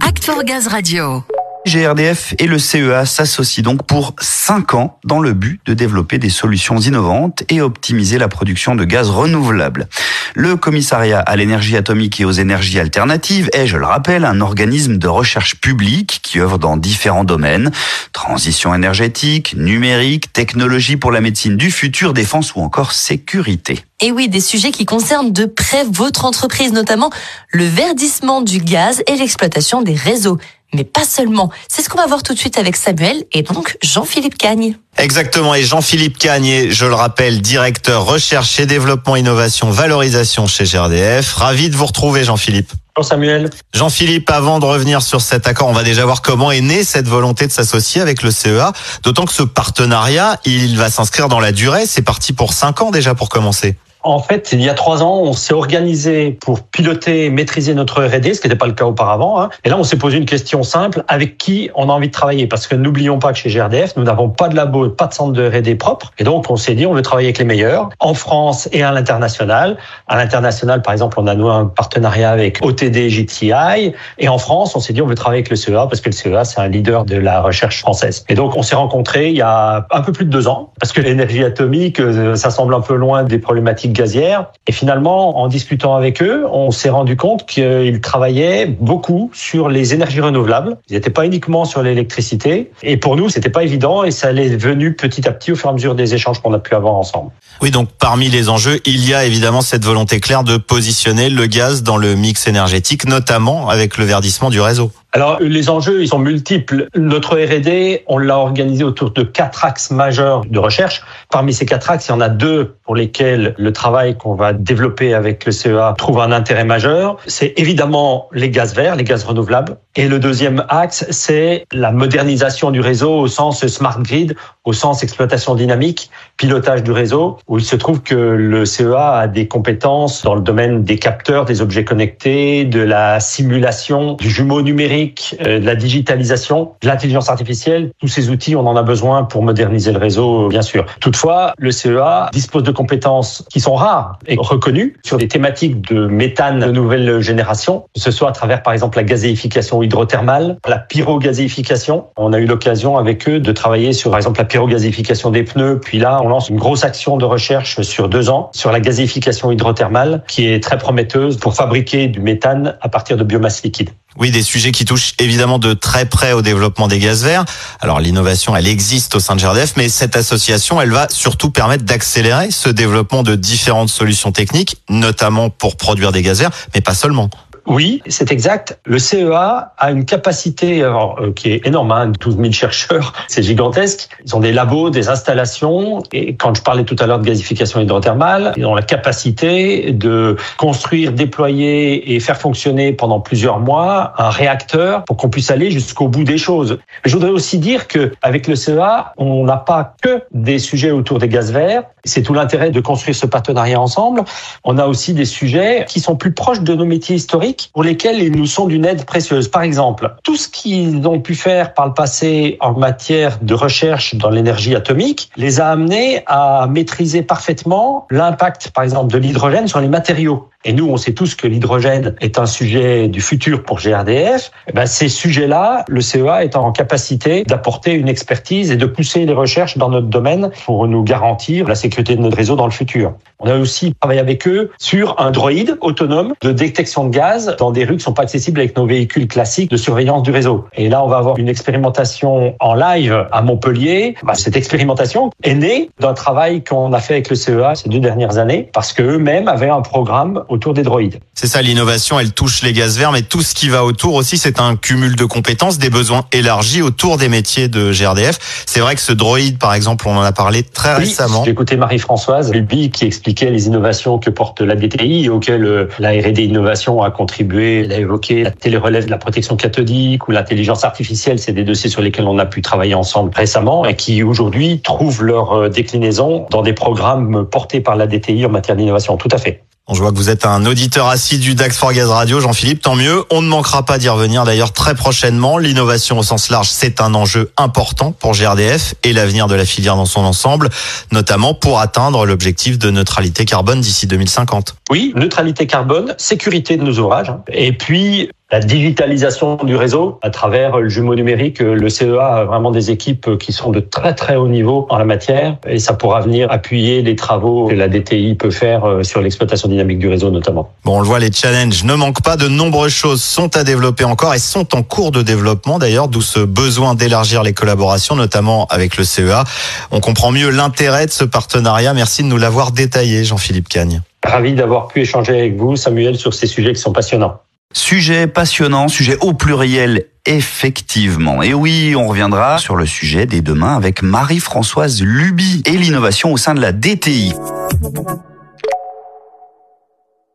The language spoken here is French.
Act for Gaz Radio. GRDF et le CEA s'associent donc pour 5 ans dans le but de développer des solutions innovantes et optimiser la production de gaz renouvelable. Le commissariat à l'énergie atomique et aux énergies alternatives est, je le rappelle, un organisme de recherche publique qui œuvre dans différents domaines, transition énergétique, numérique, technologie pour la médecine du futur, défense ou encore sécurité. Et oui, des sujets qui concernent de près votre entreprise, notamment le verdissement du gaz et l'exploitation des réseaux mais pas seulement. C'est ce qu'on va voir tout de suite avec Samuel et donc Jean-Philippe Cagne. Exactement, et Jean-Philippe Cagne, je le rappelle, directeur recherche et développement innovation valorisation chez GRDF. Ravi de vous retrouver Jean-Philippe. Bonjour Samuel. Jean-Philippe, avant de revenir sur cet accord, on va déjà voir comment est née cette volonté de s'associer avec le CEA, d'autant que ce partenariat, il va s'inscrire dans la durée, c'est parti pour cinq ans déjà pour commencer. En fait, il y a trois ans, on s'est organisé pour piloter maîtriser notre R&D, ce qui n'était pas le cas auparavant. Hein. Et là, on s'est posé une question simple avec qui on a envie de travailler, parce que n'oublions pas que chez GRDF, nous n'avons pas de labo, pas de centre de R&D propre, et donc on s'est dit on veut travailler avec les meilleurs en France et à l'international. À l'international, par exemple, on a noué un partenariat avec OTD JTI, et en France, on s'est dit on veut travailler avec le CEA parce que le CEA c'est un leader de la recherche française. Et donc on s'est rencontrés il y a un peu plus de deux ans, parce que l'énergie atomique, euh, ça semble un peu loin des problématiques gazière. Et finalement, en discutant avec eux, on s'est rendu compte qu'ils travaillaient beaucoup sur les énergies renouvelables. Ils n'étaient pas uniquement sur l'électricité. Et pour nous, c'était pas évident et ça allait venu petit à petit au fur et à mesure des échanges qu'on a pu avoir ensemble. Oui, donc parmi les enjeux, il y a évidemment cette volonté claire de positionner le gaz dans le mix énergétique, notamment avec le verdissement du réseau. Alors, les enjeux, ils sont multiples. Notre R&D, on l'a organisé autour de quatre axes majeurs de recherche. Parmi ces quatre axes, il y en a deux pour lesquels le travail qu'on va développer avec le CEA trouve un intérêt majeur. C'est évidemment les gaz verts, les gaz renouvelables. Et le deuxième axe, c'est la modernisation du réseau au sens smart grid, au sens exploitation dynamique, pilotage du réseau, où il se trouve que le CEA a des compétences dans le domaine des capteurs, des objets connectés, de la simulation, du jumeau numérique, euh, de la digitalisation, de l'intelligence artificielle. Tous ces outils, on en a besoin pour moderniser le réseau, bien sûr. Toutefois, le CEA dispose de compétences qui sont rares et reconnues sur des thématiques de méthane de nouvelle génération, que ce soit à travers, par exemple, la gazéification hydrothermale, la pyrogazéification. On a eu l'occasion avec eux de travailler sur, par exemple, la pyrogazéification des pneus. Puis là, on lance une grosse action de recherche sur deux ans sur la gazéification hydrothermale qui est très prometteuse pour fabriquer du méthane à partir de biomasse liquide. Oui, des sujets qui touchent évidemment de très près au développement des gaz verts. Alors l'innovation, elle existe au sein de GRDF, mais cette association, elle va surtout permettre d'accélérer ce développement de différentes solutions techniques, notamment pour produire des gaz verts, mais pas seulement. Oui, c'est exact. Le CEA a une capacité euh, qui est énorme, hein, 12 000 chercheurs, c'est gigantesque. Ils ont des labos, des installations, et quand je parlais tout à l'heure de gazification hydrothermale, ils ont la capacité de construire, déployer et faire fonctionner pendant plusieurs mois un réacteur pour qu'on puisse aller jusqu'au bout des choses. je voudrais aussi dire que avec le CEA, on n'a pas que des sujets autour des gaz verts. C'est tout l'intérêt de construire ce partenariat ensemble. On a aussi des sujets qui sont plus proches de nos métiers historiques pour lesquels ils nous sont d'une aide précieuse. Par exemple, tout ce qu'ils ont pu faire par le passé en matière de recherche dans l'énergie atomique les a amenés à maîtriser parfaitement l'impact, par exemple, de l'hydrogène sur les matériaux. Et nous, on sait tous que l'hydrogène est un sujet du futur pour GRDF. Eh ben, ces sujets-là, le CEA est en capacité d'apporter une expertise et de pousser les recherches dans notre domaine pour nous garantir la sécurité de notre réseau dans le futur. On a aussi travaillé avec eux sur un droïde autonome de détection de gaz dans des rues qui sont pas accessibles avec nos véhicules classiques de surveillance du réseau. Et là, on va avoir une expérimentation en live à Montpellier. Bah, cette expérimentation est née d'un travail qu'on a fait avec le CEA ces deux dernières années parce qu'eux-mêmes avaient un programme autour des droïdes. C'est ça, l'innovation, elle touche les gaz verts, mais tout ce qui va autour aussi, c'est un cumul de compétences, des besoins élargis autour des métiers de GRDF. C'est vrai que ce droïde, par exemple, on en a parlé très récemment. J'ai écouté Marie-Françoise Bilby qui expliquait les innovations que porte la DTI, auxquelles euh, la R&D Innovation a contribué. Elle a évoqué la télérelève de la protection cathodique ou l'intelligence artificielle. C'est des dossiers sur lesquels on a pu travailler ensemble récemment et qui aujourd'hui trouvent leur euh, déclinaison dans des programmes portés par la DTI en matière d'innovation. Tout à fait. Je vois que vous êtes un auditeur assidu d'Ax for Gaz Radio, Jean-Philippe, tant mieux. On ne manquera pas d'y revenir d'ailleurs très prochainement. L'innovation au sens large, c'est un enjeu important pour GRDF et l'avenir de la filière dans son ensemble, notamment pour atteindre l'objectif de neutralité carbone d'ici 2050. Oui, neutralité carbone, sécurité de nos ouvrages, hein. et puis la digitalisation du réseau à travers le jumeau numérique. Le CEA a vraiment des équipes qui sont de très très haut niveau en la matière et ça pourra venir appuyer les travaux que la DTI peut faire euh, sur l'exploitation dynamique du réseau notamment. Bon, on le voit, les challenges ne manquent pas. De nombreuses choses sont à développer encore et sont en cours de développement d'ailleurs, d'où ce besoin d'élargir les collaborations, notamment avec le CEA. On comprend mieux l'intérêt de ce partenariat. Merci de nous l'avoir détaillé, Jean-Philippe Cagne. Ravi d'avoir pu échanger avec vous, Samuel, sur ces sujets qui sont passionnants. Sujet passionnant, sujet au pluriel, effectivement. Et oui, on reviendra sur le sujet dès demain avec Marie-Françoise Luby et l'innovation au sein de la DTI.